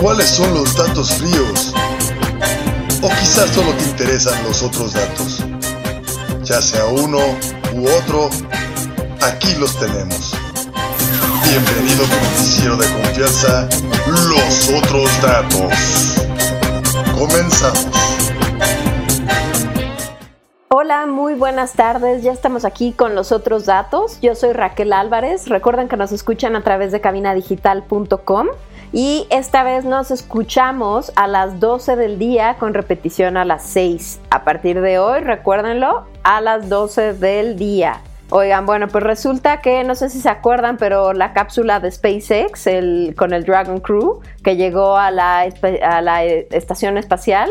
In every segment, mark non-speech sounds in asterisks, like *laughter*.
¿Cuáles son los datos fríos? O quizás solo te interesan los otros datos. Ya sea uno u otro, aquí los tenemos. Bienvenido a tu noticiero de confianza, Los Otros Datos. Comenzamos. Hola, muy buenas tardes. Ya estamos aquí con los otros datos. Yo soy Raquel Álvarez. Recuerden que nos escuchan a través de cabinadigital.com y esta vez nos escuchamos a las 12 del día con repetición a las 6. A partir de hoy, recuérdenlo, a las 12 del día. Oigan, bueno, pues resulta que no sé si se acuerdan, pero la cápsula de SpaceX con el Dragon Crew que llegó a la, a la estación espacial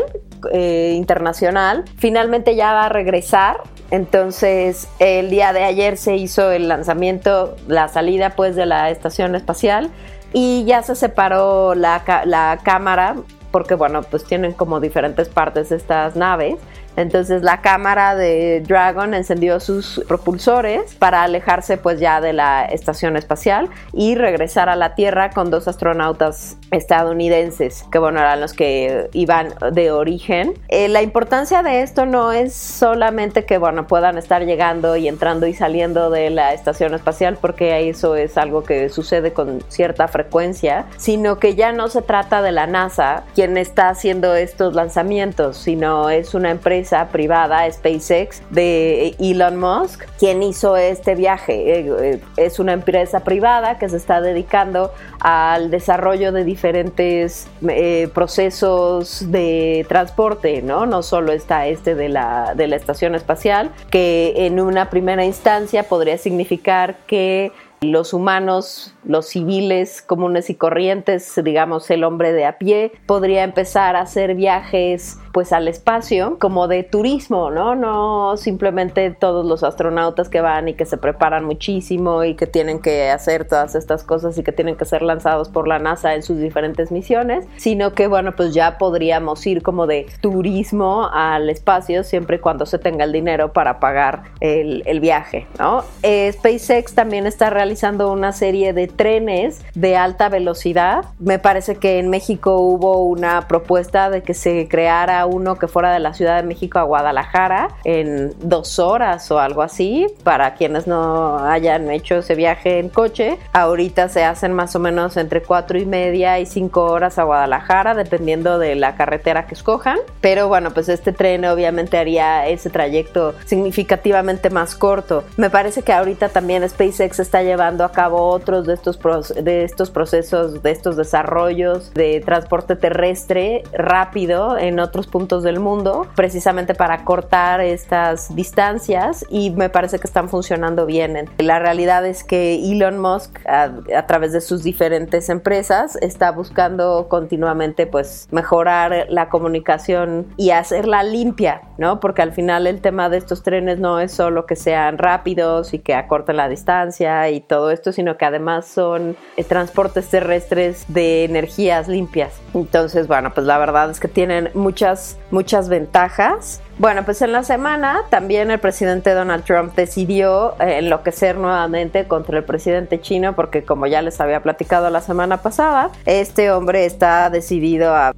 eh, internacional, finalmente ya va a regresar. Entonces, el día de ayer se hizo el lanzamiento, la salida pues de la estación espacial y ya se separó la, la cámara porque bueno, pues tienen como diferentes partes estas naves entonces la cámara de Dragon encendió sus propulsores para alejarse pues ya de la estación espacial y regresar a la Tierra con dos astronautas estadounidenses, que bueno, eran los que iban de origen. Eh, la importancia de esto no es solamente que bueno, puedan estar llegando y entrando y saliendo de la estación espacial, porque eso es algo que sucede con cierta frecuencia, sino que ya no se trata de la NASA quien está haciendo estos lanzamientos, sino es una empresa privada, SpaceX, de Elon Musk, quien hizo este viaje. Eh, eh, es una empresa privada que se está dedicando al desarrollo de diferentes eh, procesos de transporte, ¿no? No solo está este de la, de la estación espacial, que en una primera instancia podría significar que los humanos, los civiles comunes y corrientes, digamos el hombre de a pie, podría empezar a hacer viajes pues al espacio como de turismo, ¿no? No simplemente todos los astronautas que van y que se preparan muchísimo y que tienen que hacer todas estas cosas y que tienen que ser lanzados por la NASA en sus diferentes misiones, sino que bueno, pues ya podríamos ir como de turismo al espacio siempre y cuando se tenga el dinero para pagar el, viaje, ¿no? Eh, SpaceX también está realizando una serie de trenes de alta velocidad. Me parece que en México hubo una propuesta de que se creara uno que fuera de la Ciudad de México a Guadalajara en dos horas o algo así. Para quienes no hayan hecho ese viaje en coche, ahorita se hacen más o menos entre cuatro y media y cinco horas a Guadalajara, dependiendo de la carretera que escojan. Pero bueno, pues este tren obviamente haría ese trayecto significativamente más corto. Me parece que ahorita también SpaceX está llevando a cabo otros de estos, de estos procesos, de estos desarrollos de transporte terrestre rápido en otros puntos del mundo, precisamente para cortar estas distancias y me parece que están funcionando bien. La realidad es que Elon Musk, a, través de sus diferentes empresas, está buscando continuamente pues mejorar la comunicación y hacerla limpia, ¿no? Porque al final el tema de estos trenes no es solo que sean rápidos y que acorten la distancia y todo esto, sino que además son eh, transportes terrestres de energías limpias. Entonces, bueno, pues la verdad es que tienen muchas muchas, ventajas bueno, pues en la semana también el presidente Donald Trump decidió eh, enloquecer nuevamente contra el presidente chino porque como ya les había platicado la semana pasada, este hombre está decidido a,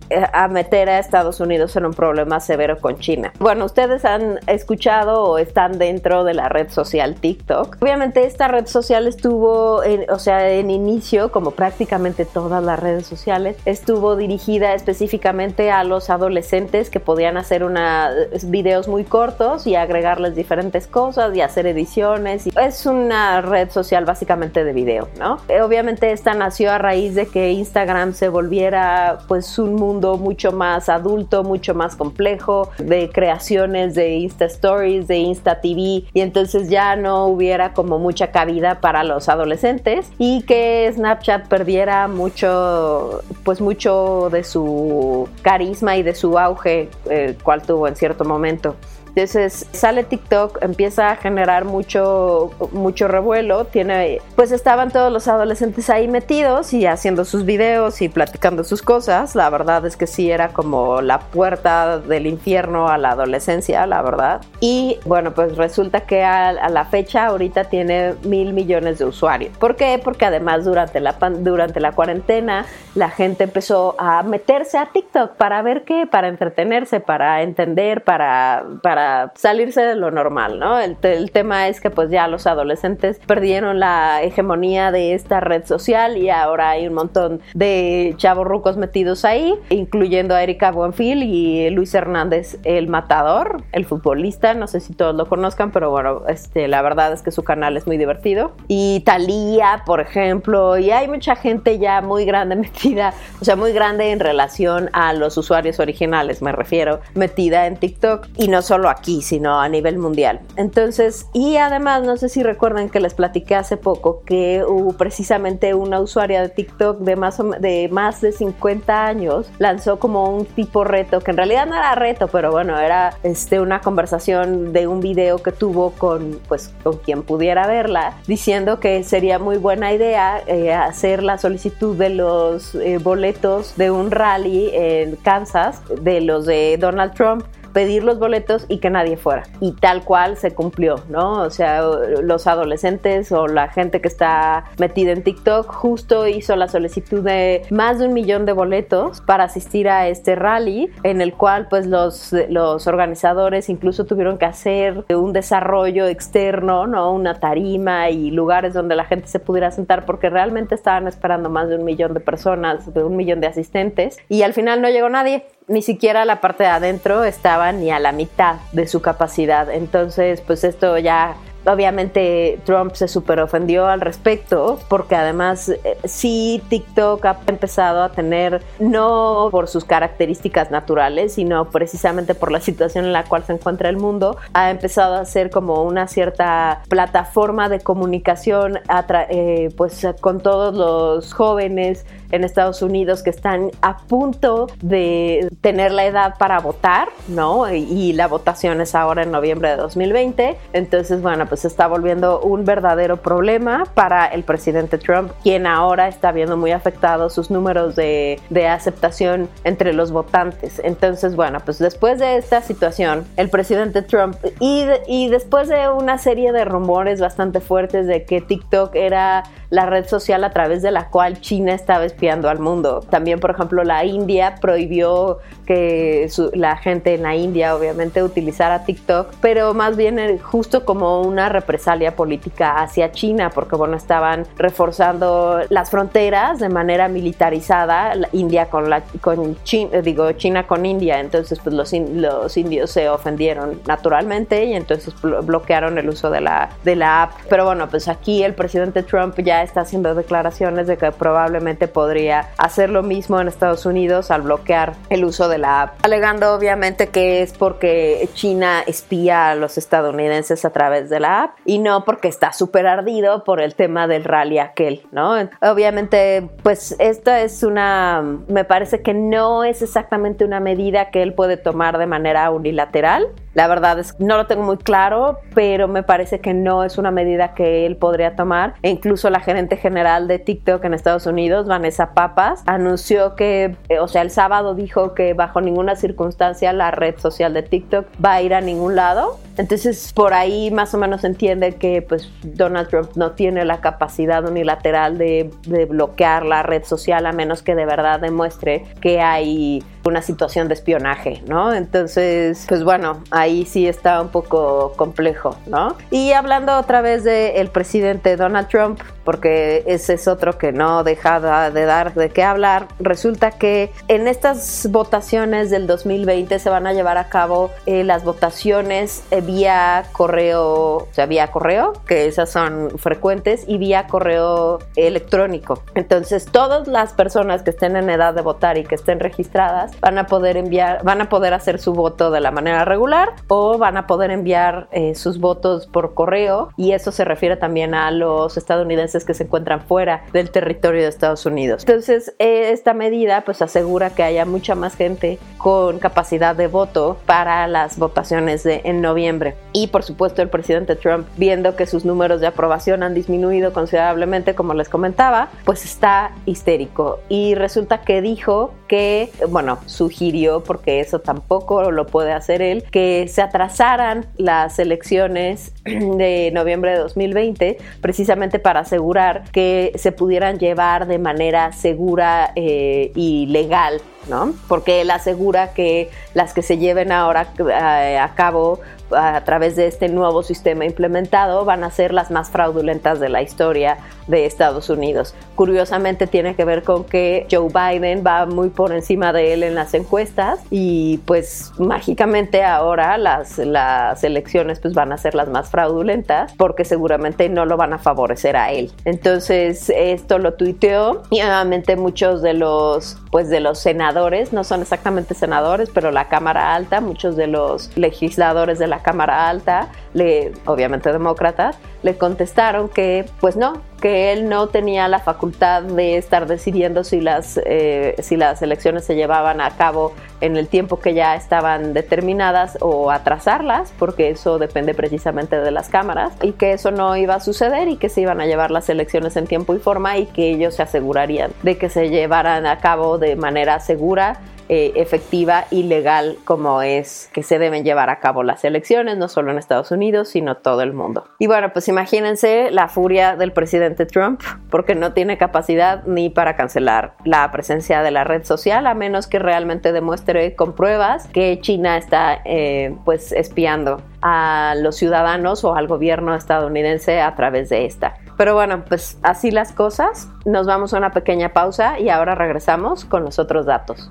meter a Estados Unidos en un problema severo con China. Bueno, ustedes han escuchado o están dentro de la red social TikTok. Obviamente esta red social estuvo, en, o sea, en inicio, como prácticamente todas las redes sociales, estuvo dirigida específicamente a los adolescentes que podían hacer una videos muy cortos y agregarles diferentes cosas y hacer ediciones. Es una red social básicamente de video, ¿no? Eh, obviamente esta nació a raíz de que Instagram se volviera pues un mundo mucho más adulto, mucho más complejo, de creaciones de Insta Stories, de Insta TV y entonces ya no hubiera como mucha cabida para los adolescentes y que Snapchat perdiera mucho pues mucho de su carisma y de su auge, eh, cual tuvo en cierto momento. Entonces sale TikTok, empieza a generar mucho, mucho revuelo, tiene, pues estaban todos los adolescentes ahí metidos y haciendo sus videos y platicando sus cosas. La verdad es que sí era como la puerta del infierno a la adolescencia, la verdad. Y bueno, pues resulta que a, la fecha ahorita tiene mil millones de usuarios. ¿Por qué? Porque además durante la, durante la cuarentena la gente empezó a meterse a TikTok para ver qué, para entretenerse, para entender, para, para salirse de lo normal, ¿no? El, el tema es que pues ya los adolescentes perdieron la hegemonía de esta red social y ahora hay un montón de chavos rucos metidos ahí, incluyendo a Erika Buenfil y Luis Hernández, el matador, el futbolista, no sé si todos lo conozcan, pero bueno, este, la verdad es que su canal es muy divertido. Y Talía, por ejemplo, y hay mucha gente ya muy grande *laughs* metida, o sea, muy grande en relación a los usuarios originales, me refiero, metida en TikTok y no solo aquí, sino a nivel mundial. Entonces, y además, no sé si recuerdan que les platiqué hace poco que hubo precisamente una usuaria de TikTok de más, de más de 50 años lanzó como un tipo reto, que en realidad no era reto, pero bueno, era este, una conversación de un video que tuvo con, pues, con quien pudiera verla, diciendo que sería muy buena idea eh, hacer la solicitud de los eh, boletos de un rally en Kansas, de los de Donald Trump pedir los boletos y que nadie fuera. Y tal cual se cumplió, ¿no? O sea, los adolescentes o la gente que está metida en TikTok justo hizo la solicitud de más de un millón de boletos para asistir a este rally en el cual pues los, los organizadores incluso tuvieron que hacer un desarrollo externo, ¿no? Una tarima y lugares donde la gente se pudiera sentar porque realmente estaban esperando más de un millón de personas, de un millón de asistentes y al final no llegó nadie ni siquiera la parte de adentro estaba ni a la mitad de su capacidad. Entonces, pues esto ya Obviamente Trump se super ofendió al respecto porque además eh, sí TikTok ha empezado a tener, no por sus características naturales, sino precisamente por la situación en la cual se encuentra el mundo, ha empezado a ser como una cierta plataforma de comunicación eh, pues con todos los jóvenes en Estados Unidos que están a punto de tener la edad para votar, ¿no? Y, la votación es ahora en noviembre de 2020. Entonces, bueno, pues está volviendo un verdadero problema para el presidente Trump, quien ahora está viendo muy afectados sus números de, de aceptación entre los votantes. Entonces, bueno, pues después de esta situación, el presidente Trump y, y después de una serie de rumores bastante fuertes de que TikTok era la red social a través de la cual China estaba espiando al mundo. También, por ejemplo, la India prohibió que la gente en la India obviamente utilizara TikTok, pero más bien eh, justo como una represalia política hacia China, porque bueno, estaban reforzando las fronteras de manera militarizada, India con la con China, eh, digo China con India, entonces pues los, los indios se ofendieron naturalmente y entonces bloquearon el uso de la de la app. Pero bueno, pues aquí el presidente Trump ya está haciendo declaraciones de que probablemente podría hacer lo mismo en Estados Unidos al bloquear el uso de la app, alegando obviamente que es porque China espía a los estadounidenses a través de la app y no porque está súper ardido por el tema del rally aquel, ¿no? Obviamente, pues esta es una, me parece que no es exactamente una medida que él puede tomar de manera unilateral, la verdad es que no lo tengo muy claro, pero me parece que no es una medida que él podría tomar. E incluso la gerente general de TikTok en Estados Unidos, Vanessa Papas, anunció que, eh, o sea, el sábado dijo que bajo ninguna circunstancia la red social de TikTok va a ir a ningún lado. Entonces, por ahí más o menos entiende que pues Donald Trump no tiene la capacidad unilateral de, de bloquear la red social a menos que de verdad demuestre que hay una situación de espionaje, ¿no? Entonces, pues bueno, ahí sí está un poco complejo, ¿no? Y hablando otra vez del presidente Donald Trump, porque ese es otro que no deja de dar de qué hablar, resulta que en estas votaciones del 2020 se van a llevar a cabo eh, las votaciones eh, vía correo, o sea, vía correo, que esas son frecuentes, y vía correo electrónico. Entonces, todas las personas que estén en edad de votar y que estén registradas van a poder enviar, van a poder hacer su voto de la manera regular o van a poder enviar eh, sus votos por correo y eso se refiere también a los estadounidenses que se encuentran fuera del territorio de Estados Unidos. Entonces, eh, esta medida pues asegura que haya mucha más gente con capacidad de voto para las votaciones de, en noviembre. Y por supuesto el presidente Trump, viendo que sus números de aprobación han disminuido considerablemente, como les comentaba, pues está histérico. Y resulta que dijo que, bueno, sugirió, porque eso tampoco lo puede hacer él, que se atrasaran las elecciones *clears throat* de noviembre de 2020, precisamente para asegurar que se pudieran llevar de manera segura eh, y legal ¿no? Porque él asegura que las que se lleven ahora eh, a cabo a través de este nuevo sistema implementado van a ser las más fraudulentas de la historia de Estados Unidos. Curiosamente tiene que ver con que Joe Biden va muy por encima de él en las encuestas y pues mágicamente ahora las, las elecciones pues van a ser las más fraudulentas porque seguramente no lo van a favorecer a él. Entonces esto lo tuiteó y obviamente muchos de los pues de los senadores, no son exactamente senadores, pero la Cámara Alta, muchos de los legisladores de la Cámara Alta, le, obviamente demócratas, le contestaron que pues no, que él no tenía la facultad de estar decidiendo si las, eh, si las elecciones se llevaban a cabo en el tiempo que ya estaban determinadas o atrasarlas, porque eso depende precisamente de las cámaras, y que eso no iba a suceder y que se iban a llevar las elecciones en tiempo y forma y que ellos se asegurarían de que se llevaran a cabo de manera segura eh, efectiva y legal como es que se deben llevar a cabo las elecciones, no solo en Estados Unidos, sino todo el mundo. Y bueno, pues imagínense la furia del presidente Trump, porque no tiene capacidad ni para cancelar la presencia de la red social, a menos que realmente demuestre con pruebas que China está eh, pues espiando a los ciudadanos o al gobierno estadounidense a través de esta. Pero bueno, pues así las cosas. Nos vamos a una pequeña pausa y ahora regresamos con los otros datos.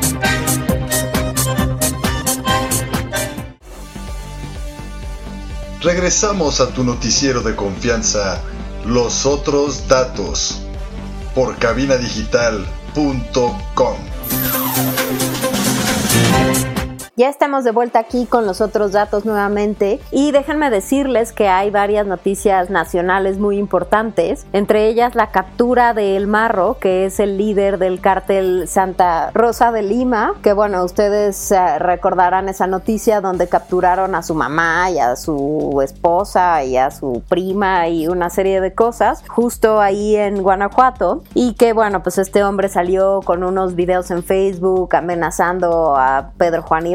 Regresamos a tu noticiero de confianza, Los Otros Datos, por cabinadigital.com. Ya estamos de vuelta aquí con los otros datos nuevamente. Y déjenme decirles que hay varias noticias nacionales muy importantes, entre ellas la captura de El Marro, que es el líder del cártel Santa Rosa de Lima, que bueno, ustedes eh, recordarán esa noticia donde capturaron a su mamá y a su esposa y a su prima y una serie de cosas justo ahí en Guanajuato. Y que bueno, pues este hombre salió con unos videos en Facebook amenazando a Pedro Juan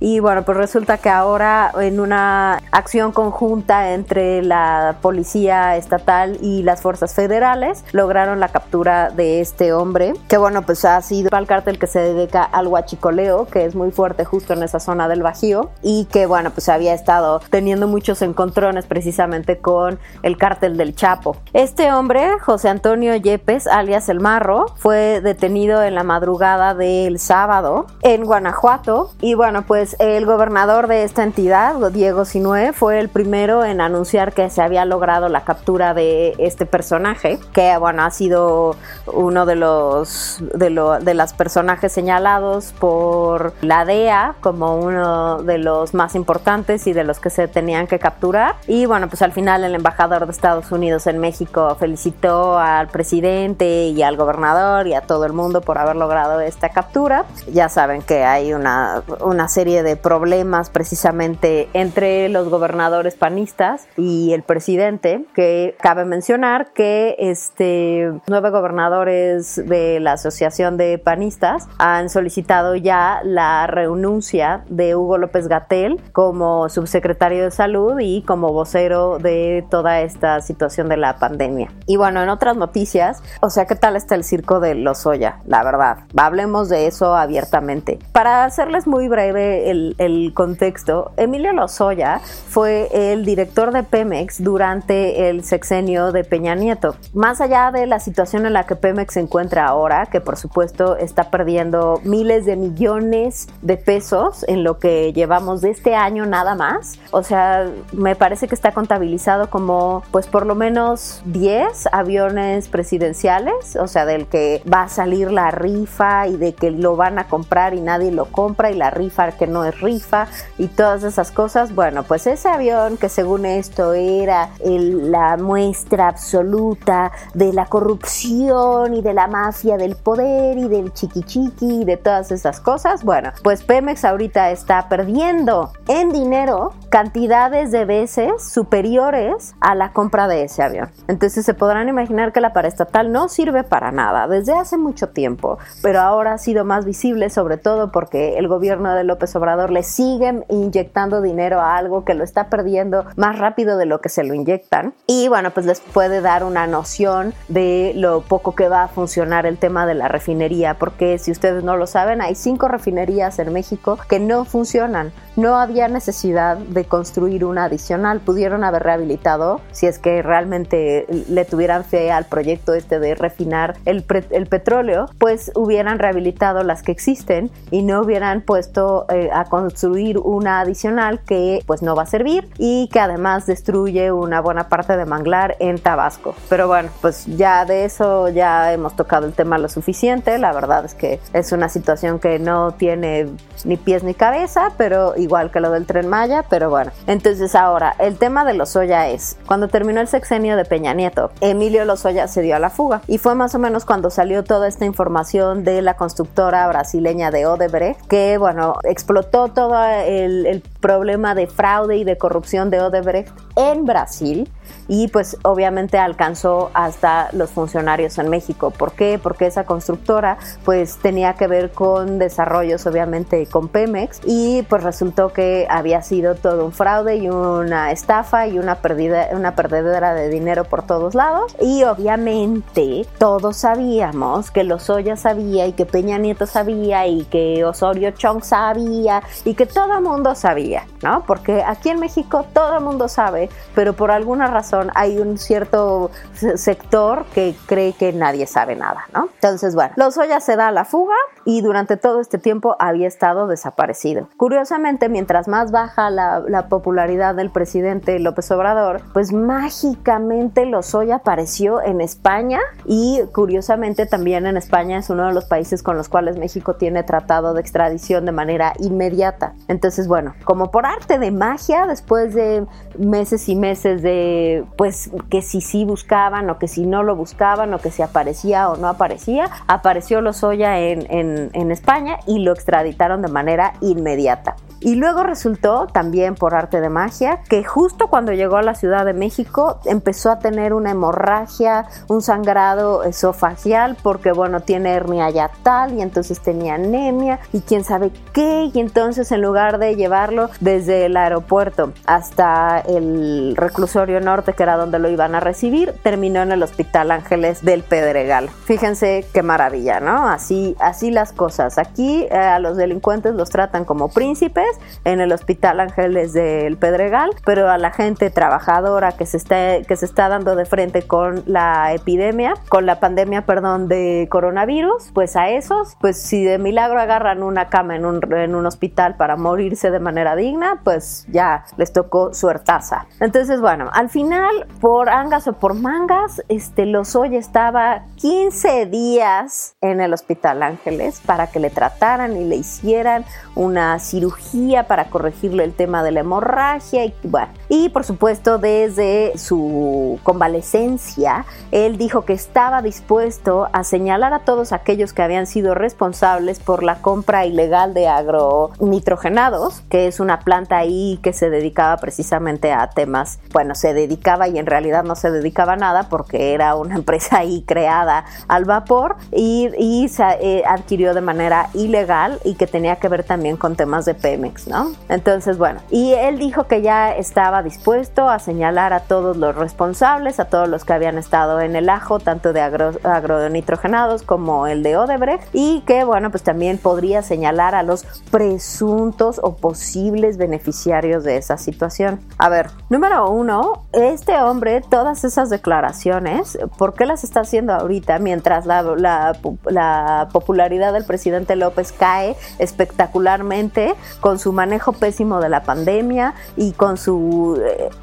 Y bueno, pues resulta que ahora en una acción conjunta entre la policía estatal y las fuerzas federales lograron la captura de este hombre, que bueno, pues ha sido el cártel que se dedica al huachicoleo, que es muy fuerte justo en esa zona del Bajío y que bueno, pues había estado teniendo muchos encontrones precisamente con el cártel del Chapo. Este hombre, José Antonio Yepes, alias El Marro, fue detenido en la madrugada del sábado en Guanajuato y bueno, pues el gobernador de esta entidad, Diego Sinue, fue el primero en anunciar que se había logrado la captura de este personaje, que bueno, ha sido uno de los de, de las personajes señalados por la DEA como uno de los más importantes y de los que se tenían que capturar. Y bueno, pues al final el embajador de Estados Unidos en México felicitó al presidente y al gobernador y a todo el mundo por haber logrado esta captura. Ya saben que hay una una serie de problemas precisamente entre los gobernadores panistas y el presidente, que cabe mencionar que este, nueve gobernadores de la Asociación de Panistas han solicitado ya la renuncia de Hugo López Gatel como subsecretario de salud y como vocero de toda esta situación de la pandemia. Y bueno, en otras noticias, o sea, ¿qué tal está el circo de Lozoya? La verdad, hablemos de eso abiertamente. Para hacerles muy breve el, el contexto, Emilio Lozoya fue el director de Pemex durante el sexenio de Peña Nieto. Más allá de la situación en la que Pemex se encuentra ahora, que por supuesto está perdiendo miles de millones de pesos en lo que llevamos de este año nada más, o sea, me parece que está contabilizado como pues por lo menos 10 aviones presidenciales, o sea, del que va a salir la rifa y de que lo van a comprar y nadie lo compra y la rifa que no es rifa y todas esas cosas. Bueno, pues ese avión que según esto era la muestra absoluta de la corrupción y de la mafia del poder y del chiqui chiqui y de todas esas cosas, bueno, pues Pemex ahorita está perdiendo en dinero cantidades de veces superiores a la compra de ese avión. Entonces se podrán imaginar que la paraestatal no sirve para nada desde hace mucho tiempo, pero ahora ha sido más visible sobre todo porque el gobierno de López Obrador le sigue inyectando dinero a algo que lo está perdiendo más rápido de lo que se lo inyectan. Y bueno, pues les puede dar una noción de lo poco que va a funcionar el tema de la refinería, porque si ustedes no lo saben, hay cinco refinerías en México que no funcionan. No había necesidad de construir una adicional, pudieron haber rehabilitado si es que realmente le tuvieran fe al proyecto este de refinar el, petróleo, pues hubieran rehabilitado las que existen y no hubieran puesto eh, a construir una adicional que pues no va a servir y que además destruye una buena parte de manglar en Tabasco. Pero bueno, pues ya de eso ya hemos tocado el tema lo suficiente, la verdad es que es una situación que no tiene ni pies ni cabeza, pero igual que lo del tren Maya, pero bueno. Entonces ahora, el tema de Lozoya es, cuando terminó el sexenio de Peña Nieto, Emilio Lozoya se dio a la fuga y fue más o menos cuando salió toda esta información de la constructora brasileña de Odebrecht, que bueno, explotó todo el problema de fraude y de corrupción de Odebrecht en Brasil y pues obviamente alcanzó hasta los funcionarios en México. ¿Por qué? Porque esa constructora pues tenía que ver con desarrollos obviamente con Pemex y pues resultó que había sido todo un fraude y una estafa y una perdida una perdedera de dinero por todos lados y obviamente todos sabíamos que Lozoya sabía y que Peña Nieto sabía y que Osorio Chong sabía y que todo mundo sabía, ¿no? Porque aquí en México todo mundo sabe, pero por alguna razón hay un cierto sector que cree que nadie sabe nada, ¿no? Entonces, bueno, Lozoya se da a la fuga y durante todo este tiempo había estado desaparecido. Curiosamente, mientras más baja la, popularidad del presidente López Obrador, pues mágicamente Lozoya apareció en España y curiosamente también en España es uno de los países con los cuales México tiene tratado de extradición de manera inmediata. Entonces, bueno, como por arte de magia, después de meses y meses de pues que si sí buscaban o que si no lo buscaban o que si aparecía o no aparecía, apareció Lozoya en, en, en España y lo extraditaron de manera inmediata. Y luego resultó, también por arte de magia, que justo cuando llegó a la Ciudad de México empezó a tener una hemorragia, un sangrado esofagial, porque bueno, tiene hernia yatal y entonces tenía anemia y quién sabe qué. Y entonces en lugar de llevarlo desde el aeropuerto hasta el reclusorio norte, que era donde lo iban a recibir, terminó en el Hospital Ángeles del Pedregal. Fíjense qué maravilla, ¿no? Así, así las cosas. Aquí eh, a los delincuentes los tratan como príncipes en el Hospital Ángeles del Pedregal, pero a la gente trabajadora que se está, que se está dando de frente con la epidemia, con la pandemia, perdón, de coronavirus, pues a esos, pues si de milagro agarran una cama en un, en un hospital para morirse de manera digna, pues ya les tocó suertaza. Entonces, bueno, al final, por angas o por mangas, este Lozoya estaba 15 días en el Hospital Ángeles para que le trataran y le hicieran una cirugía para corregirle el tema de la hemorragia y bueno, Y por supuesto, desde su convalecencia, él dijo que estaba dispuesto a señalar a todos aquellos que habían sido responsables por la compra ilegal de agronitrogenados, que es una planta ahí que se dedicaba precisamente a temas, bueno, se dedicaba y en realidad no se dedicaba a nada porque era una *laughs* empresa ahí creada al vapor y, se eh, adquirió de manera ilegal y que tenía que ver también con temas de Pemex, ¿no? Entonces, bueno, y él dijo que ya estaba dispuesto a señalar a todos los responsables, a todos los que habían estado en el ajo, tanto de agro, agronitrogenados como el de Odebrecht, y que, bueno, pues también podría señalar a los presuntos o posibles beneficiarios de esa situación. A ver, número uno, este hombre, todas esas declaraciones, ¿por qué las está haciendo ahorita mientras la, la, la popularidad del presidente López cae espectacularmente con su manejo pésimo de la pandemia y con su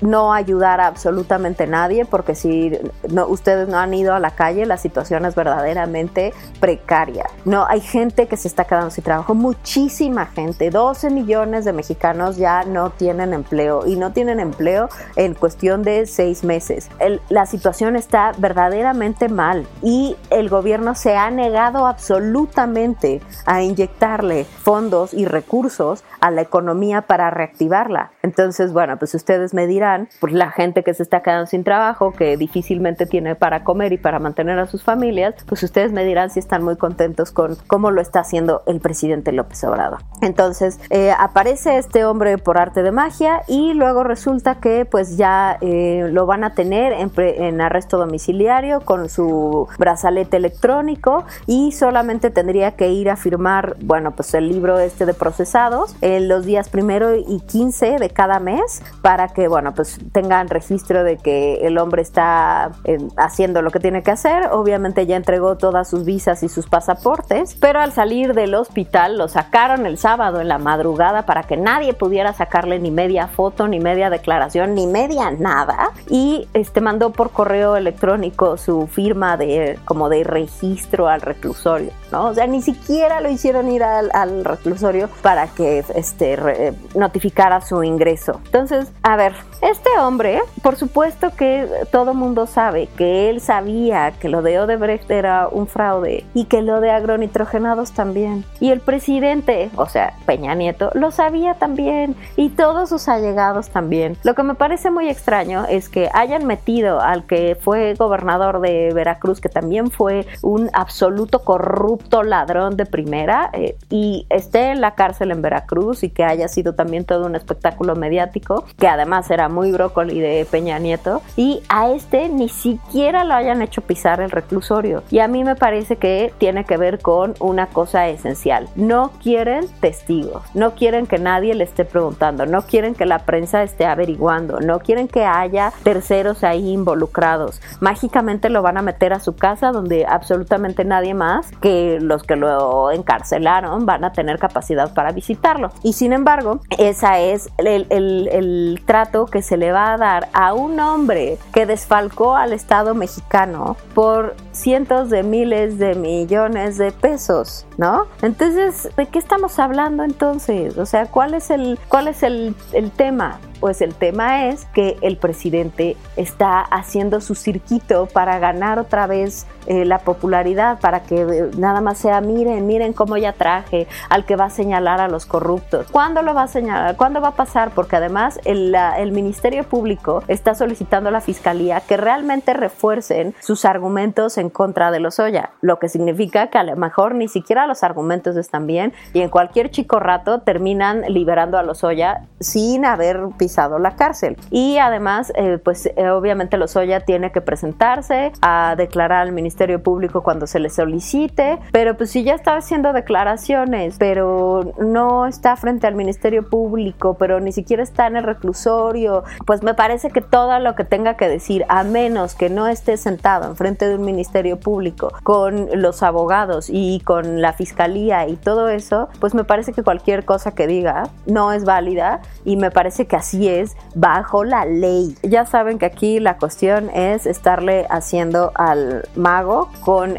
no ayudar a absolutamente nadie, porque si ustedes no han ido a la calle, la situación es verdaderamente precaria. No, hay gente que se está quedando sin trabajo, muchísima gente, 12 millones de mexicanos ya no tienen empleo y no tienen empleo en cuestión de seis meses. la situación está verdaderamente mal y el gobierno se ha negado absolutamente a inyectarle fondos y recursos a la economía para reactivarla. Entonces, bueno, pues ustedes me dirán, pues la gente que se está quedando sin trabajo, que difícilmente tiene para comer y para mantener a sus familias, pues ustedes me dirán si están muy contentos con cómo lo está haciendo el presidente López Obrador. Entonces, eh, aparece este hombre por arte de magia y luego resulta que pues ya eh, lo van a tener en, en arresto domiciliario con su brazalete electrónico y solamente tendría que ir a firmar, bueno, pues el libro este de procesados en los días primero y 15 de cada mes para que, bueno, pues tengan registro de que el hombre está eh, haciendo lo que tiene que hacer. Obviamente ya entregó todas sus visas y sus pasaportes, pero al salir del hospital lo sacaron el sábado en la madrugada para que nadie pudiera sacarle ni media foto, ni media declaración, ni media nada. Y este mandó por correo electrónico su firma de como de registro al reclusorio, ¿no? O sea, ni siquiera lo hicieron ir al, al reclusorio para que este, notificara su ingreso. Entonces, a ver, este hombre, por supuesto que todo mundo sabe que él sabía que lo de Odebrecht era un fraude y que lo de agronitrogenados también. Y el presidente, o sea, Peña Nieto, lo sabía también y todos sus allegados también. Lo que me parece muy extraño es que hayan metido al que fue gobernador de Veracruz, que también fue un absoluto corrupto ladrón de primera, eh, y esté en la cárcel en Veracruz y que haya sido también todo un espectáculo mediático, que además era muy brócoli de Peña Nieto, y a este ni siquiera lo hayan hecho pisar el reclusorio. Y a mí me parece que tiene que ver con una cosa esencial. No quieren testigos, no quieren que nadie le esté preguntando, no quieren que la prensa esté averiguando, no quieren que haya terceros ahí involucrados. Mágicamente lo van a meter a su casa donde absolutamente nadie más que los que lo encarcelaron van a tener capacidad para visitarlo. Y sin embargo, esa es el, el trato que se le va a dar a un hombre que desfalcó al Estado mexicano por cientos de miles de millones de pesos, ¿no? Entonces, ¿de qué estamos hablando entonces? O sea, ¿cuál es el, cuál es el, el tema? Pues el tema es que el presidente está haciendo su circuito para ganar otra vez eh, la popularidad, para que eh, nada más sea, miren, miren cómo ya traje al que va a señalar a los corruptos. ¿Cuándo lo va a señalar? ¿Cuándo va a pasar? Porque además el, Ministerio Público está solicitando a la Fiscalía que realmente refuercen sus argumentos en contra de los Oya, lo que significa que a lo mejor ni siquiera los argumentos están bien y en cualquier chico rato terminan liberando a los Oya sin haber la cárcel. Y además, eh, pues obviamente Lozoya tiene que presentarse a declarar al Ministerio Público cuando se le solicite, pero pues si ya está haciendo declaraciones, pero no está frente al Ministerio Público, pero ni siquiera está en el reclusorio, pues me parece que todo lo que tenga que decir, a menos que no esté sentado en frente de un Ministerio Público con los abogados y con la fiscalía y todo eso, pues me parece que cualquier cosa que diga no es válida y me parece que así es bajo la ley. Ya saben que aquí la cuestión es estarle haciendo al mago con,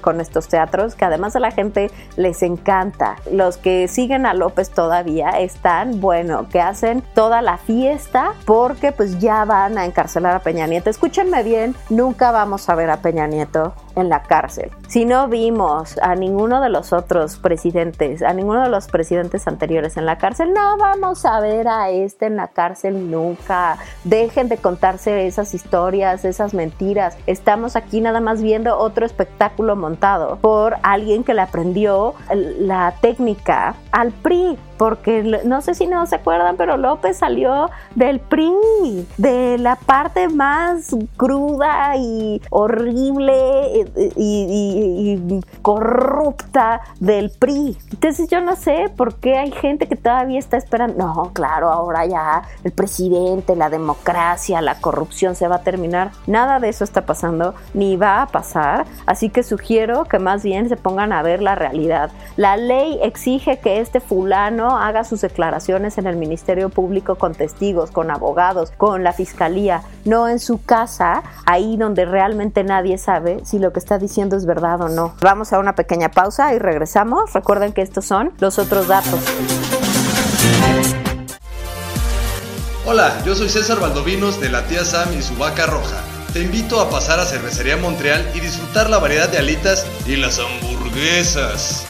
con estos teatros que además a la gente les encanta. Los que siguen a López todavía están, bueno, que hacen toda la fiesta porque pues ya van a encarcelar a Peña Nieto. Escúchenme bien, nunca vamos a ver a Peña Nieto en la cárcel. Si no vimos a ninguno de los otros presidentes, a ninguno de los presidentes anteriores en la cárcel, no vamos a ver a este en la cárcel nunca. Dejen de contarse esas historias, esas mentiras. Estamos aquí nada más viendo otro espectáculo montado por alguien que le aprendió la técnica al PRI porque no sé si no se acuerdan, pero López salió del PRI, de la parte más cruda y horrible y, corrupta del PRI. Entonces yo no sé por qué hay gente que todavía está esperando. No, claro, ahora ya el presidente, la democracia, la corrupción se va a terminar. Nada de eso está pasando, ni va a pasar. Así que sugiero que más bien se pongan a ver la realidad. La ley exige que este fulano haga sus declaraciones en el Ministerio Público con testigos, con abogados, con la fiscalía, no en su casa, ahí donde realmente nadie sabe si lo que está diciendo es verdad o no. Vamos a una pequeña pausa y regresamos. Recuerden que estos son los otros datos. Hola, yo soy César Valdovinos de la tía Sam y su vaca roja. Te invito a pasar a Cervecería Montreal y disfrutar la variedad de alitas y las hamburguesas.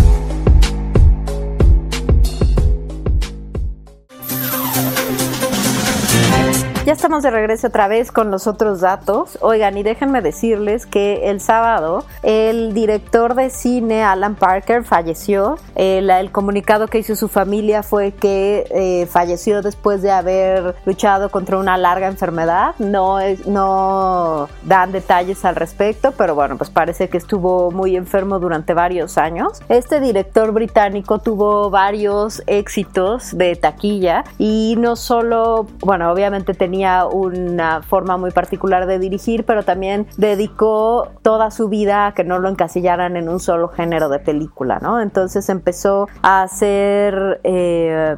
Ya estamos de regreso otra vez con los otros datos. Oigan, y déjenme decirles que el sábado el director de cine Alan Parker falleció. El, comunicado que hizo su familia fue que eh, falleció después de haber luchado contra una larga enfermedad. No, no dan detalles al respecto, pero bueno, pues parece que estuvo muy enfermo durante varios años. Este director británico tuvo varios éxitos de taquilla y no solo, bueno, obviamente tenía tenía una forma muy particular de dirigir, pero también dedicó toda su vida a que no lo encasillaran en un solo género de película, ¿no? Entonces empezó a hacer, eh,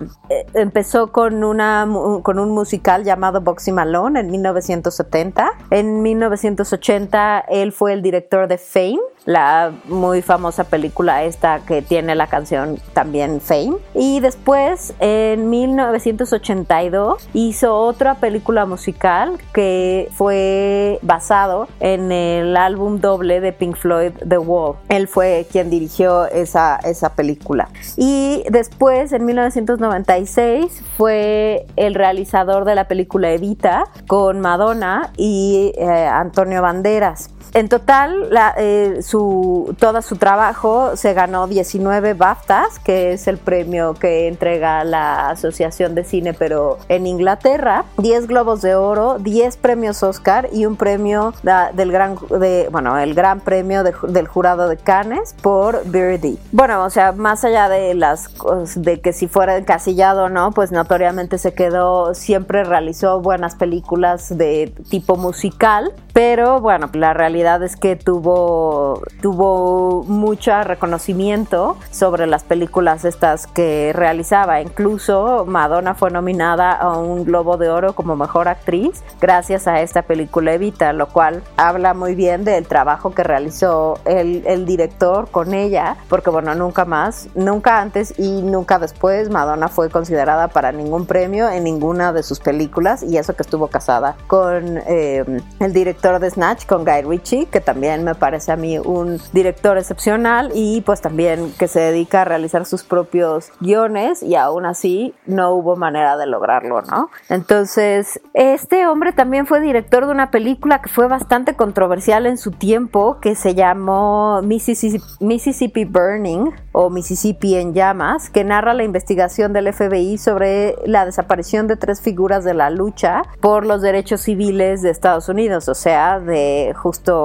empezó con, una, con un musical llamado Boxing Malone en 1970. En 1980 él fue el director de Fame, la muy famosa película esta que tiene la canción también Fame. Y después, en 1982, hizo otra película musical que fue basado en el álbum doble de Pink Floyd, The Wall. Él fue quien dirigió esa, esa película. Y después, en 1996, fue el realizador de la película Evita con Madonna y eh, Antonio Banderas. En total, eh, su, todo su trabajo se ganó 19 BAFTAs, que es el premio que entrega la Asociación de Cine, pero en Inglaterra, 10 Globos de Oro, 10 premios Oscar y un premio del gran, de, bueno, el gran premio del jurado de Cannes por Birdie. Bueno, o sea, más allá de las de que si fuera encasillado o no, pues notoriamente se quedó, siempre realizó buenas películas de tipo musical, pero bueno, la realidad es que tuvo, tuvo mucho reconocimiento sobre las películas estas que realizaba. Incluso Madonna fue nominada a un Globo de Oro como mejor actriz gracias a esta película Evita, lo cual habla muy bien del trabajo que realizó el, el director con ella, porque bueno, nunca más, nunca antes y nunca después Madonna fue considerada para ningún premio en ninguna de sus películas y eso que estuvo casada con eh, el director de Snatch, con Guy Ritchie Que también me parece a mí un director excepcional y pues también que se dedica a realizar sus propios guiones y aún así no hubo manera de lograrlo, ¿no? Entonces, este hombre también fue director de una película que fue bastante controversial en su tiempo, que se llamó Mississippi Burning o Mississippi en llamas, que narra la investigación del FBI sobre la desaparición de tres figuras de la lucha por los derechos civiles de Estados Unidos, o sea, de justo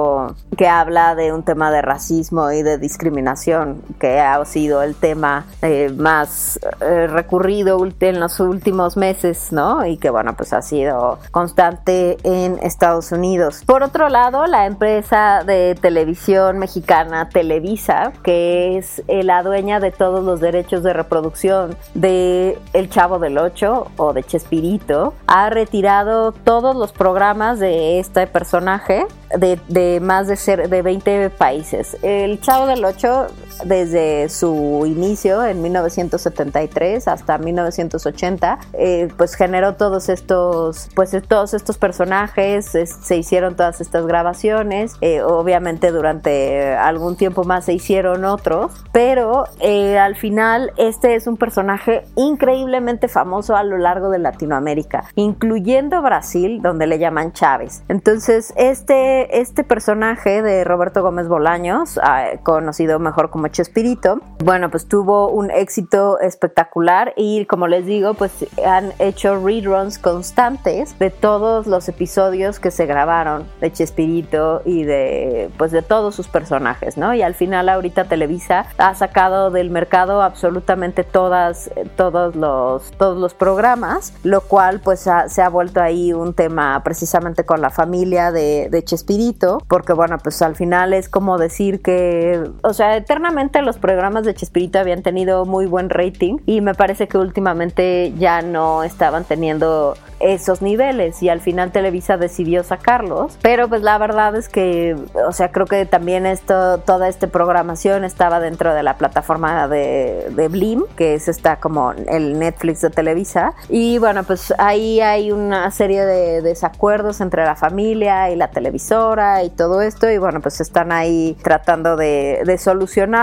que habla de un tema de racismo y de discriminación, que ha sido el tema eh, más eh, recurrido en los últimos meses, ¿no? Y que bueno, pues ha sido constante en Estados Unidos. Por otro lado, la empresa de televisión mexicana Televisa, que es la dueña de todos los derechos de reproducción de El Chavo del Ocho o de Chespirito, ha retirado todos los programas de este personaje de, más de, ser, de 20 países. El Chavo del Ocho, desde su inicio en 1973 hasta 1980, eh, pues generó todos estos, pues todos estos personajes, se hicieron todas estas grabaciones, eh, obviamente durante algún tiempo más se hicieron otros, pero eh, al final este es un personaje increíblemente famoso a lo largo de Latinoamérica, incluyendo Brasil, donde le llaman Chávez. Entonces, este este, personaje de Roberto Gómez Bolaños, ah, conocido mejor como Chespirito, bueno, pues tuvo un éxito espectacular y como les digo, pues han hecho reruns constantes de todos los episodios que se grabaron de Chespirito y de pues de todos sus personajes, ¿no? Y al final ahorita Televisa ha sacado del mercado absolutamente todas todos los todos los programas, lo cual pues se ha vuelto ahí un tema precisamente con la familia de, de Chespirito porque bueno, pues al final es como decir que, o sea, eternamente los programas de Chespirito habían tenido muy buen rating y me parece que últimamente ya no estaban teniendo esos niveles y al final Televisa decidió sacarlos. Pero pues la verdad es que, o sea, creo que también esto, toda esta programación estaba dentro de la plataforma de, de Blim, que es esta como el Netflix de Televisa. Y bueno, pues ahí hay una serie de desacuerdos entre la familia y la televisora y todo esto. Y bueno, pues están ahí tratando de, de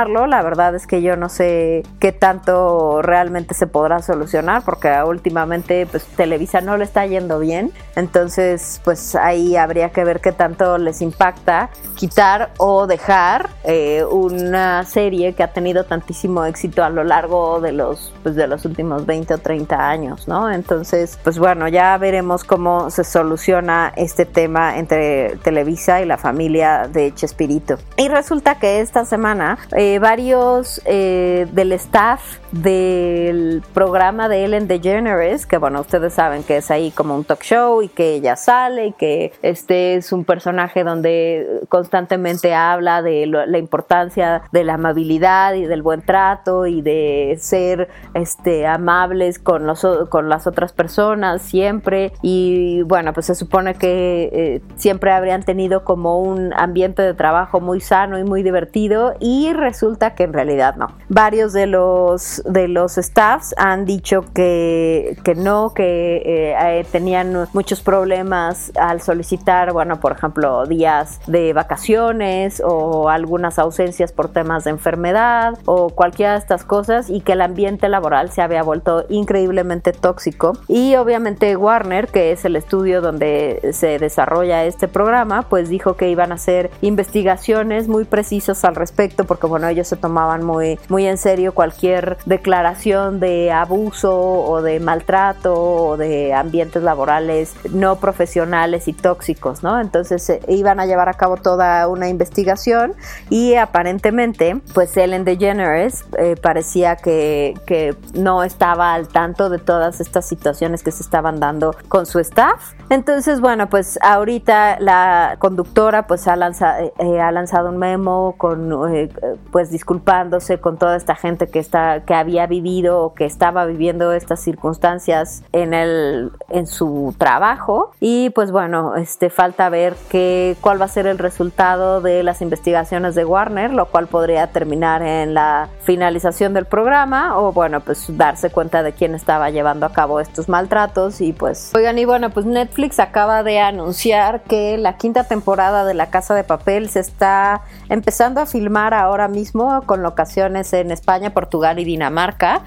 solucionarlo. La verdad es que yo no sé qué tanto realmente se podrá solucionar porque últimamente pues Televisa no le está yendo bien. Entonces, pues ahí habría que ver qué tanto les impacta quitar o dejar eh, una serie que ha tenido tantísimo éxito a lo largo de los, pues, de los últimos 20 o 30 años, ¿no? Entonces, pues bueno, ya veremos cómo se soluciona este tema entre Televisa y la familia de Chespirito. Y resulta que esta semana eh, varios eh, del staff del programa de Ellen DeGeneres, que bueno, ustedes saben que es ahí como un talk show y que ella sale y que este es un personaje donde constantemente habla de la importancia de la amabilidad y del buen trato y de ser este amables con los con las otras personas siempre y bueno, pues se supone que eh, siempre habrían tenido como un ambiente de trabajo muy sano y muy divertido y resulta que en realidad no. Varios de los de los staffs han dicho que, que no, que eh, eh, tenían muchos problemas al solicitar, bueno, por ejemplo, días de vacaciones o algunas ausencias por temas de enfermedad o cualquiera de estas cosas y que el ambiente laboral se había vuelto increíblemente tóxico. Y obviamente Warner, que es el estudio donde se desarrolla este programa, pues dijo que iban a hacer investigaciones muy precisas al respecto porque bueno, ellos se tomaban muy, muy en serio cualquier declaración de abuso o de maltrato o de ambientes laborales no profesionales y tóxicos, ¿no? Entonces eh, iban a llevar a cabo toda una investigación y aparentemente, pues Ellen DeGeneres eh, parecía que, que no estaba al tanto de todas estas situaciones que se estaban dando con su staff. Entonces, bueno, pues ahorita la conductora pues ha lanzado, eh, ha lanzado un memo con, pues disculpándose con toda esta gente que está, que había vivido o que estaba viviendo estas circunstancias en el en su trabajo y pues bueno, este falta ver qué cuál va a ser el resultado de las investigaciones de Warner, lo cual podría terminar en la finalización del programa o bueno, pues darse cuenta de quién estaba llevando a cabo estos maltratos y pues oigan y bueno, pues Netflix acaba de anunciar que la quinta temporada de La Casa de Papel se está empezando a filmar ahora mismo con locaciones en España, Portugal y Dinamarca.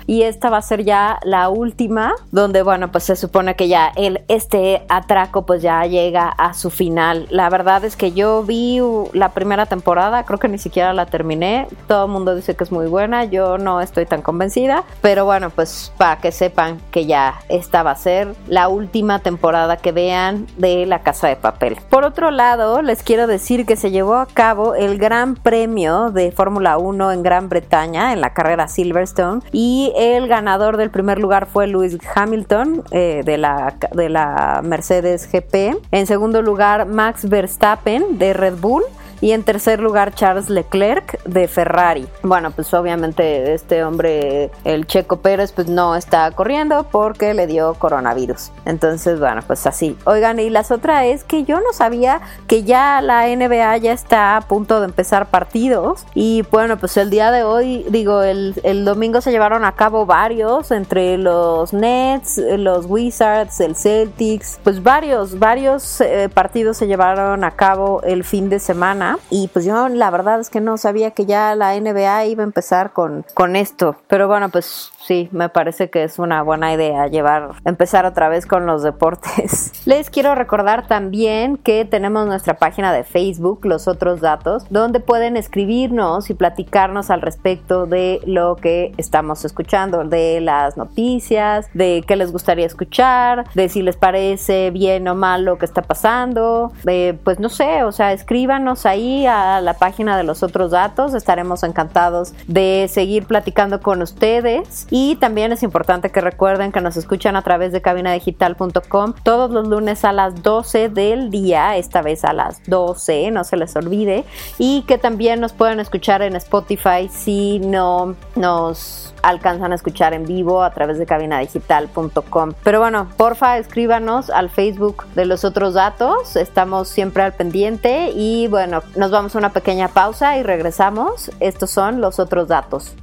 Y esta va a ser ya la última, donde, bueno, pues se supone que ya el, este atraco pues ya llega a su final. La verdad es que yo vi la primera temporada, creo que ni siquiera la terminé. Todo el mundo dice que es muy buena, yo no estoy tan convencida, pero bueno, pues para que sepan que ya esta va a ser la última temporada que vean de La Casa de Papel. Por otro lado, les quiero decir que se llevó a cabo el Gran Premio de Fórmula 1 en Gran Bretaña en la carrera Silverstone y el ganador del primer lugar fue Lewis Hamilton eh, de, la, de la Mercedes GP. En segundo lugar Max Verstappen de Red Bull y en tercer lugar Charles Leclerc de Ferrari. Bueno, pues obviamente este hombre, el Checo Pérez, pues no está corriendo porque le dio coronavirus. Entonces, bueno, pues así. Oigan, y las otras es que yo no sabía que ya la NBA ya está a punto de empezar partidos. Y bueno, pues el día de hoy, digo, el, domingo se llevaron a cabo varios entre los Nets, los Wizards, el Celtics, pues varios, varios eh, partidos se llevaron a cabo el fin de semana y pues yo la verdad es que no sabía que ya la NBA iba a empezar con, con esto. Pero bueno, pues sí, me parece que es una buena idea llevar, empezar otra vez con los deportes. *laughs* Les quiero recordar también que tenemos nuestra página de Facebook, Los Otros Datos, donde pueden escribirnos y platicarnos al respecto de lo que estamos escuchando, de las noticias, de qué les gustaría escuchar, de si les parece bien o mal lo que está pasando, de, pues no sé, o sea, escríbanos ahí a la página de Los Otros Datos, estaremos encantados de seguir platicando con ustedes. Y también es importante que recuerden que nos escuchan a través de cabinadigital.com todos los lunes a las 12 del día, esta vez a las 12, no se les olvide. Y que también nos pueden escuchar en Spotify si no nos alcanzan a escuchar en vivo a través de cabinadigital.com. Pero bueno, porfa, escríbanos al Facebook de los otros datos. Estamos siempre al pendiente y bueno, nos vamos a una pequeña pausa y regresamos. Estos son los otros datos.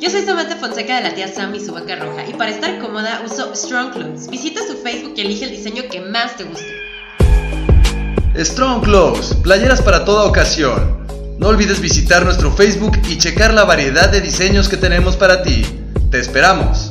Yo soy Samantha Fonseca de la tía Sam y su vaca roja y para estar cómoda uso Strong Clothes. Visita su Facebook y elige el diseño que más te guste. Strong Clothes, playeras para toda ocasión. No olvides visitar nuestro Facebook y checar la variedad de diseños que tenemos para ti. Te esperamos.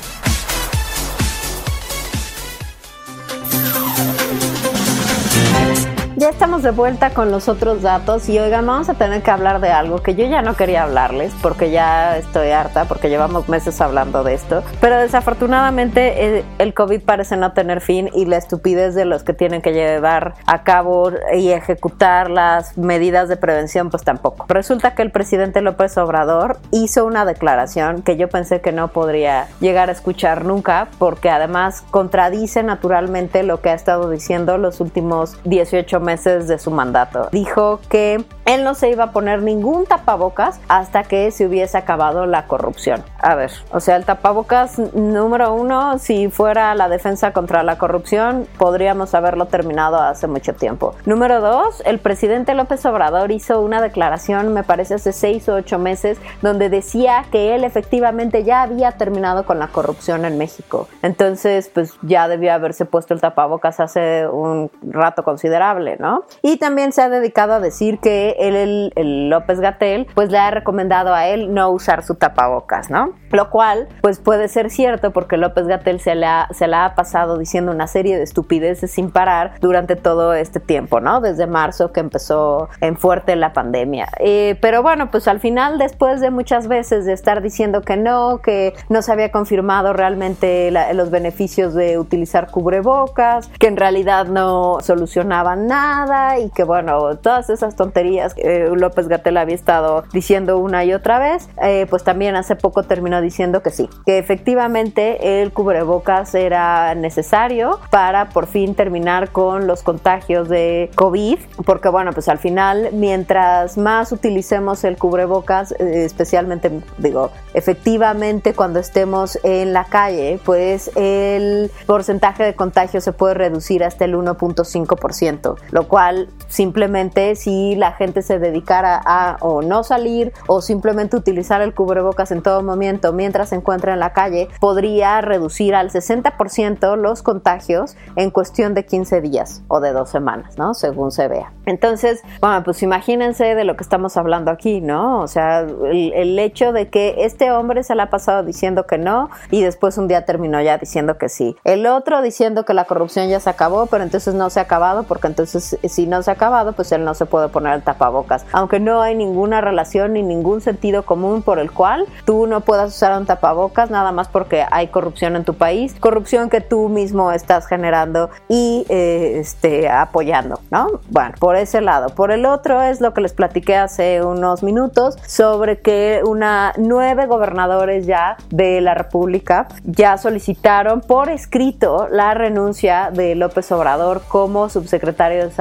Ya estamos de vuelta con los otros datos y oigan, vamos a tener que hablar de algo que yo ya no quería hablarles porque ya estoy harta, porque llevamos meses hablando de esto, pero desafortunadamente eh, el COVID parece no tener fin y la estupidez de los que tienen que llevar a cabo y ejecutar las medidas de prevención pues tampoco. Resulta que el presidente López Obrador hizo una declaración que yo pensé que no podría llegar a escuchar nunca porque además contradice naturalmente lo que ha estado diciendo los últimos 18 meses meses de su mandato. Dijo que él no se iba a poner ningún tapabocas hasta que se hubiese acabado la corrupción. A ver, o sea, el tapabocas número uno, si fuera la defensa contra la corrupción, podríamos haberlo terminado hace mucho tiempo. Número dos, el presidente López Obrador hizo una declaración, me parece hace seis o ocho meses, donde decía que él efectivamente ya había terminado con la corrupción en México. Entonces, pues ya debió haberse puesto el tapabocas hace un rato considerable, ¿no? Y también se ha dedicado a decir que el, el López Gatel, pues le ha recomendado a él no usar su tapabocas, ¿no? Lo cual, pues puede ser cierto porque López Gatel se le ha, se la ha pasado diciendo una serie de estupideces sin parar durante todo este tiempo, ¿no? Desde marzo que empezó en fuerte la pandemia. Eh, pero bueno, pues al final, después de muchas veces de estar diciendo que no, que no se había confirmado realmente los beneficios de utilizar cubrebocas, que en realidad no solucionaban nada y que bueno, todas esas tonterías que López Gatel había estado diciendo una y otra vez, eh, pues también hace poco terminó diciendo que sí, que efectivamente el cubrebocas era necesario para por fin terminar con los contagios de COVID, porque bueno, pues al final, mientras más utilicemos el cubrebocas, eh, especialmente, digo, efectivamente cuando estemos en la calle, pues el porcentaje de contagio se puede reducir hasta el 1.5%, lo cual simplemente si la gente se dedicara a o no salir o simplemente utilizar el cubrebocas en todo momento mientras se encuentra en la calle, podría reducir al 60% los contagios en cuestión de 15 días o de dos semanas, ¿no? Según se vea. Entonces, bueno, pues imagínense de lo que estamos hablando aquí, ¿no? O sea, el, el hecho de que este hombre se la ha pasado diciendo que no y después un día terminó ya diciendo que sí. El otro diciendo que la corrupción ya se acabó, pero entonces no se ha acabado porque entonces si no se ha acabado, pues él no se puede poner el tapabocas. Aunque no hay ninguna relación ni ningún sentido común por el cual tú no puedas usar un tapabocas nada más porque hay corrupción en tu país, corrupción que tú mismo estás generando y eh, este, apoyando, ¿no? Bueno, por ese lado. Por el otro es lo que les platiqué hace unos minutos sobre que una nueve gobernadores ya de la República ya solicitaron por escrito la renuncia de López Obrador como subsecretario de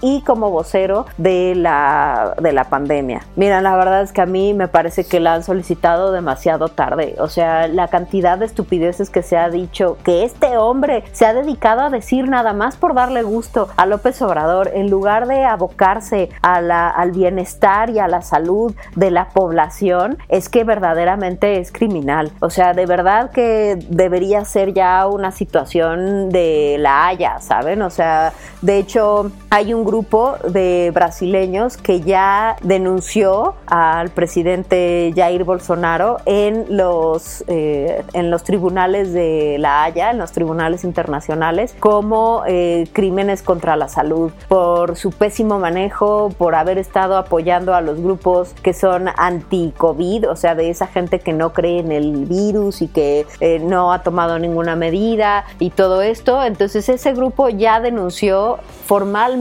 y como vocero de la, de la pandemia. Mira, la verdad es que a mí me parece que la han solicitado demasiado tarde. O sea, la cantidad de estupideces que se ha dicho, que este hombre se ha dedicado a decir nada más por darle gusto a López Obrador, en lugar de abocarse a la, al bienestar y a la salud de la población, es que verdaderamente es criminal. O sea, de verdad que debería ser ya una situación de la Haya, ¿saben? O sea, de hecho, hay un grupo de brasileños que ya denunció al presidente Jair Bolsonaro en los, eh, en los tribunales de La Haya, en los tribunales internacionales, como eh, crímenes contra la salud, por su pésimo manejo, por haber estado apoyando a los grupos que son anti-COVID, o sea, de esa gente que no cree en el virus y que eh, no ha tomado ninguna medida y todo esto. Entonces ese grupo ya denunció formalmente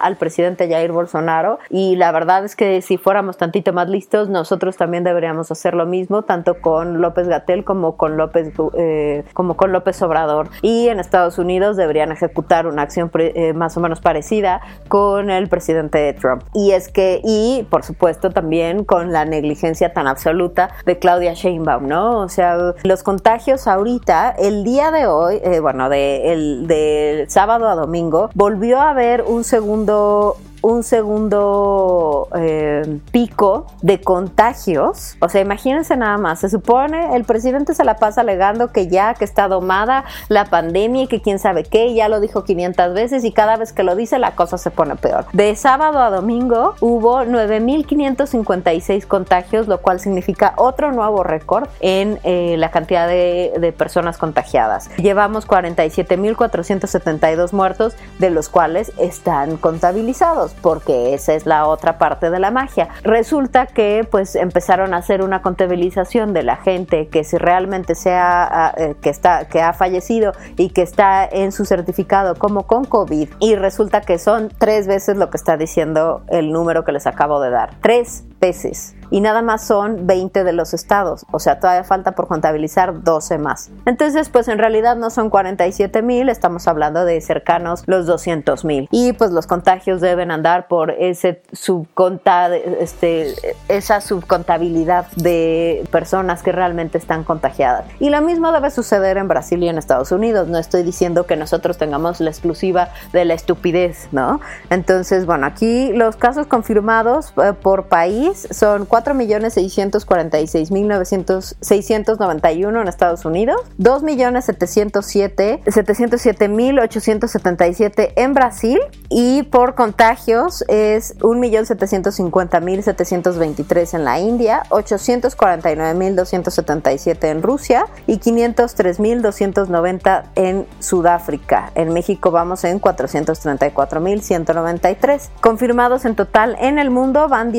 al presidente Jair Bolsonaro y la verdad es que si fuéramos tantito más listos, nosotros también deberíamos hacer lo mismo, tanto con López Gatel como con López, eh, como con López Obrador. Y en Estados Unidos deberían ejecutar una acción eh, más o menos parecida con el presidente Trump. Y es que, y por supuesto también con la negligencia tan absoluta de Claudia Sheinbaum, ¿no? O sea, los contagios ahorita, el día de hoy, eh, bueno, de, el, de sábado a domingo, volvió a haber un segundo un segundo eh, pico de contagios. O sea, imagínense nada más. Se supone el presidente se la pasa alegando que ya que está domada la pandemia y que quién sabe qué, ya lo dijo 500 veces y cada vez que lo dice la cosa se pone peor. De sábado a domingo hubo 9.556 contagios, lo cual significa otro nuevo récord en eh, la cantidad de, de personas contagiadas. Llevamos 47.472 muertos, de los cuales están contabilizados porque esa es la otra parte de la magia. Resulta que pues empezaron a hacer una contabilización de la gente que si realmente sea eh, que está que ha fallecido y que está en su certificado como con COVID y resulta que son tres veces lo que está diciendo el número que les acabo de dar. Tres veces y nada más son 20 de los estados, o sea, todavía falta por contabilizar 12 más. Entonces, pues en realidad no son 47 mil, estamos hablando de cercanos los 200 mil. Y pues los contagios deben andar por ese subconta, este, esa subcontabilidad de personas que realmente están contagiadas. Y lo mismo debe suceder en Brasil y en Estados Unidos. No estoy diciendo que nosotros tengamos la exclusiva de la estupidez, ¿no? Entonces, bueno, aquí los casos confirmados eh, por país son 4.646.691 en Estados Unidos, 2.707.877 en Brasil y por contagios es 1.750.723 en la India, 849.277 en Rusia y 503.290 en Sudáfrica. En México vamos en 434.193. Confirmados en total en el mundo van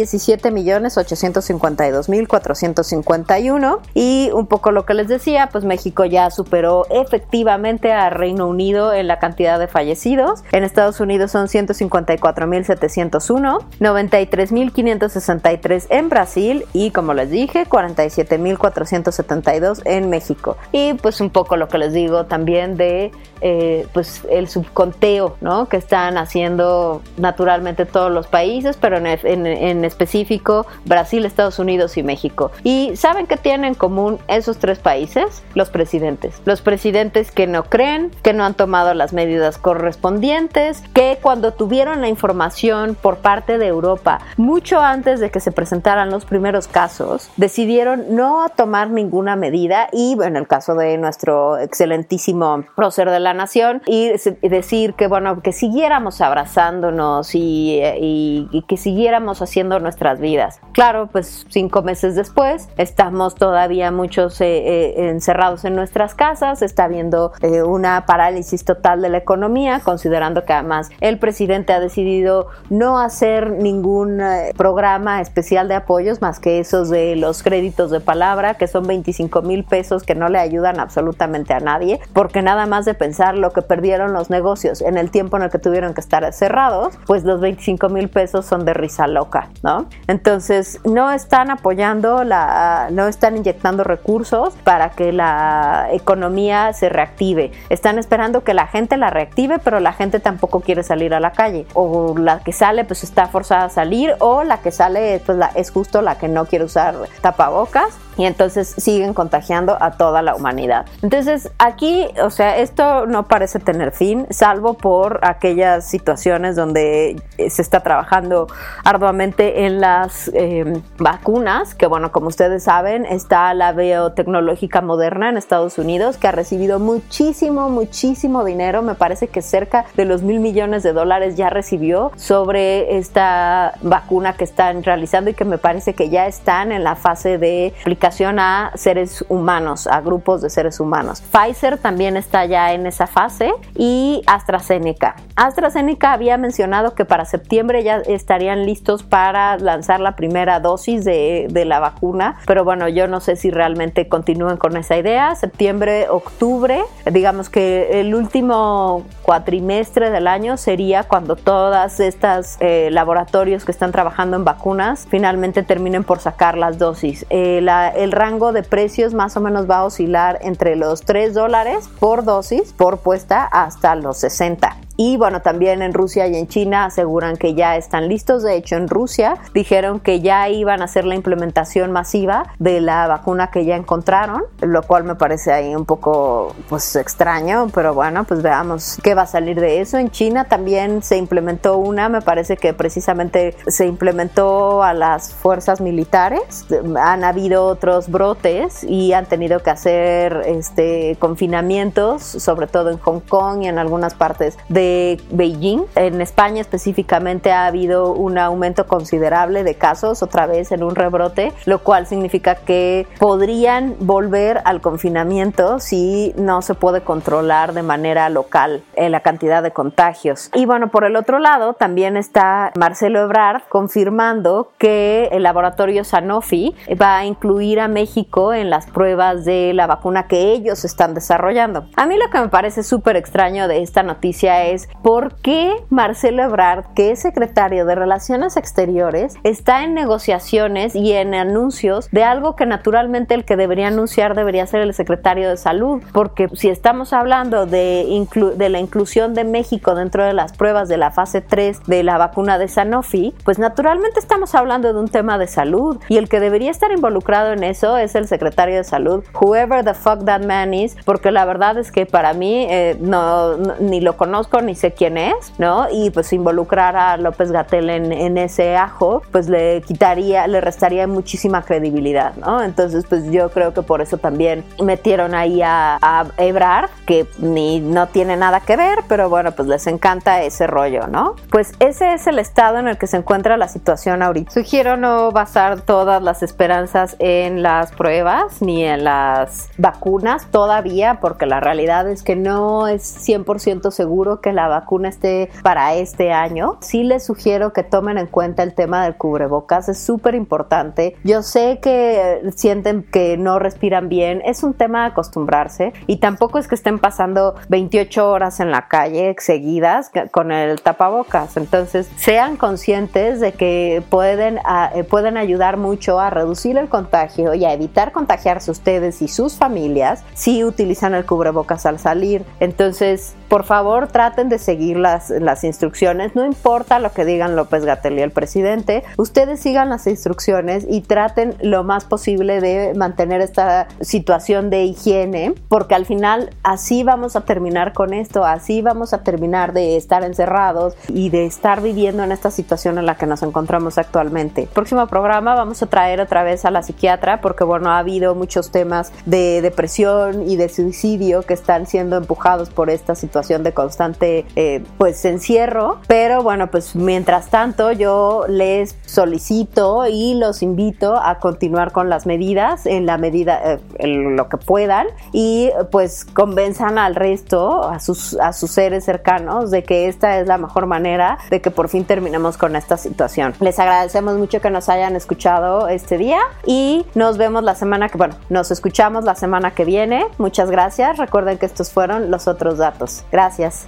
17.852.451 y un poco lo que les decía, pues México ya superó efectivamente a Reino Unido en la cantidad de fallecidos. En Estados Unidos son 154.701, 93.563 en Brasil y como les dije, 47.472 en México. Y pues un poco lo que les digo también de eh, pues el subconteo ¿no? que están haciendo naturalmente todos los países, pero en, en, específico Brasil, Estados Unidos y México. ¿Y saben qué tienen en común esos tres países? Los presidentes. Los presidentes que no creen, que no han tomado las medidas correspondientes, que cuando tuvieron la información por parte de Europa, mucho antes de que se presentaran los primeros casos, decidieron no tomar ninguna medida y en el caso de nuestro excelentísimo prócer de la nación y decir que bueno, que siguiéramos abrazándonos y, y, que siguiéramos haciendo nuestras vidas. Claro, pues cinco meses después estamos todavía muchos eh, eh, encerrados en nuestras casas, está habiendo eh, una parálisis total de la economía, considerando que además el presidente ha decidido no hacer ningún programa especial de apoyos más que esos de los créditos de palabra, que son 25 mil pesos que no le ayudan absolutamente a nadie, porque nada más de pensar lo que perdieron los negocios en el tiempo en el que tuvieron que estar cerrados, pues los 25 mil pesos son de risa loca, ¿no? Entonces, no están apoyando la, no están inyectando recursos para que la economía se reactive. Están esperando que la gente la reactive, pero la gente tampoco quiere salir a la calle. O la que sale, pues está forzada a salir, o la que sale, pues la, es justo la que no quiere usar tapabocas y entonces siguen contagiando a toda la humanidad. Entonces aquí, o sea, esto no parece tener fin, salvo por aquellas situaciones donde eh, se está trabajando arduamente en las em, vacunas, que bueno, como ustedes saben, está la biotecnológica moderna en Estados Unidos, que ha recibido muchísimo, muchísimo dinero, me parece que cerca de los mil millones de dólares ya recibió sobre esta vacuna que están realizando y que me parece que ya están en la fase de aplicación a seres humanos, a grupos de seres humanos. Pfizer también está ya en esa fase y AstraZeneca. AstraZeneca había mencionado que para septiembre ya estarían listos para lanzar la primera dosis de, la vacuna, pero bueno, yo no sé si realmente continúen con esa idea. Septiembre, octubre, digamos que el último cuatrimestre del año sería cuando todas estas eh, laboratorios que están trabajando en vacunas finalmente terminen por sacar las dosis. Eh, la, el rango de precios más o menos va a oscilar entre los 3 dólares por dosis por puesta hasta los 60. Y bueno, también en Rusia y en China aseguran que ya están listos. De hecho, en Rusia dijeron que ya iban a hacer la implementación masiva de la vacuna que ya encontraron, lo cual me parece ahí un poco pues extraño, pero bueno, pues veamos qué va a salir de eso. En China también se implementó una, me parece que precisamente se implementó a las fuerzas militares. Han habido otros brotes y han tenido que hacer este confinamientos, sobre todo en Hong Kong y en algunas partes de Beijing. En España específicamente ha habido un aumento considerable de casos, otra vez en un rebrote, lo cual significa que podrían volver al confinamiento si no se puede controlar de manera local eh, la cantidad de contagios. Y bueno, por el otro lado también está Marcelo Ebrard confirmando que el laboratorio Sanofi va a incluir a México en las pruebas de la vacuna que ellos están desarrollando. A mí lo que me parece súper extraño de esta noticia es es ¿por qué Marcelo Ebrard, que es secretario de Relaciones Exteriores, está en negociaciones y en anuncios de algo que naturalmente el que debería anunciar debería ser el secretario de Salud? Porque si estamos hablando de, de la inclusión de México dentro de las pruebas de la fase 3 de la vacuna de Sanofi, pues naturalmente estamos hablando de un tema de salud y el que debería estar involucrado en eso es el secretario de Salud, whoever the fuck that man is, porque la verdad es que para mí eh, no, ni lo conozco ni sé quién es, ¿no? Y pues involucrar a López Gatel en, ese ajo, pues le quitaría, le restaría muchísima credibilidad, ¿no? Entonces, pues yo creo que por eso también metieron ahí a, a Ebrard, que ni no tiene nada que ver, pero bueno, pues les encanta ese rollo, ¿no? Pues ese es el estado en el que se encuentra la situación ahorita. Sugiero no basar todas las esperanzas en las pruebas ni en las vacunas todavía, porque la realidad es que no es 100% seguro que la vacuna esté para este año. Sí les sugiero que tomen en cuenta el tema del cubrebocas, es súper importante. Yo sé que sienten que no respiran bien, es un tema de acostumbrarse y tampoco es que estén pasando 28 horas en la calle seguidas con el tapabocas. Entonces, sean conscientes de que pueden, ah, eh, pueden ayudar mucho a reducir el contagio y a evitar contagiarse ustedes y sus familias si utilizan el cubrebocas al salir. Entonces, por favor, traten de seguir las, las instrucciones. No importa lo que digan López Gatel y el presidente, ustedes sigan las instrucciones y traten lo más posible de mantener esta situación de higiene, porque al final así vamos a terminar con esto, así vamos a terminar de estar encerrados y de estar viviendo en esta situación en la que nos encontramos actualmente. Próximo programa vamos a traer otra vez a la psiquiatra porque bueno, ha habido muchos temas de depresión y de suicidio que están siendo empujados por esta situación de constante eh, pues encierro, pero bueno, pues mientras tanto yo les solicito y los invito a continuar con las medidas en la medida eh, en lo que puedan y pues convenzan al resto, a sus, a sus seres cercanos de que esta es la mejor manera de que por fin terminemos con esta situación. Les agradecemos mucho que nos hayan escuchado este día y nos vemos la semana que, bueno, nos escuchamos la semana que viene. Muchas gracias. Recuerden que estos fueron los otros datos. Gracias.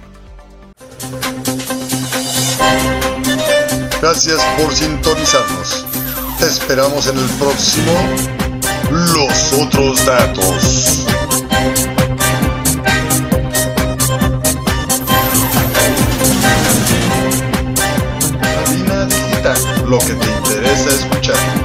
Gracias por sintonizarnos. Te esperamos en el próximo Los otros datos. lo que te interesa escuchar.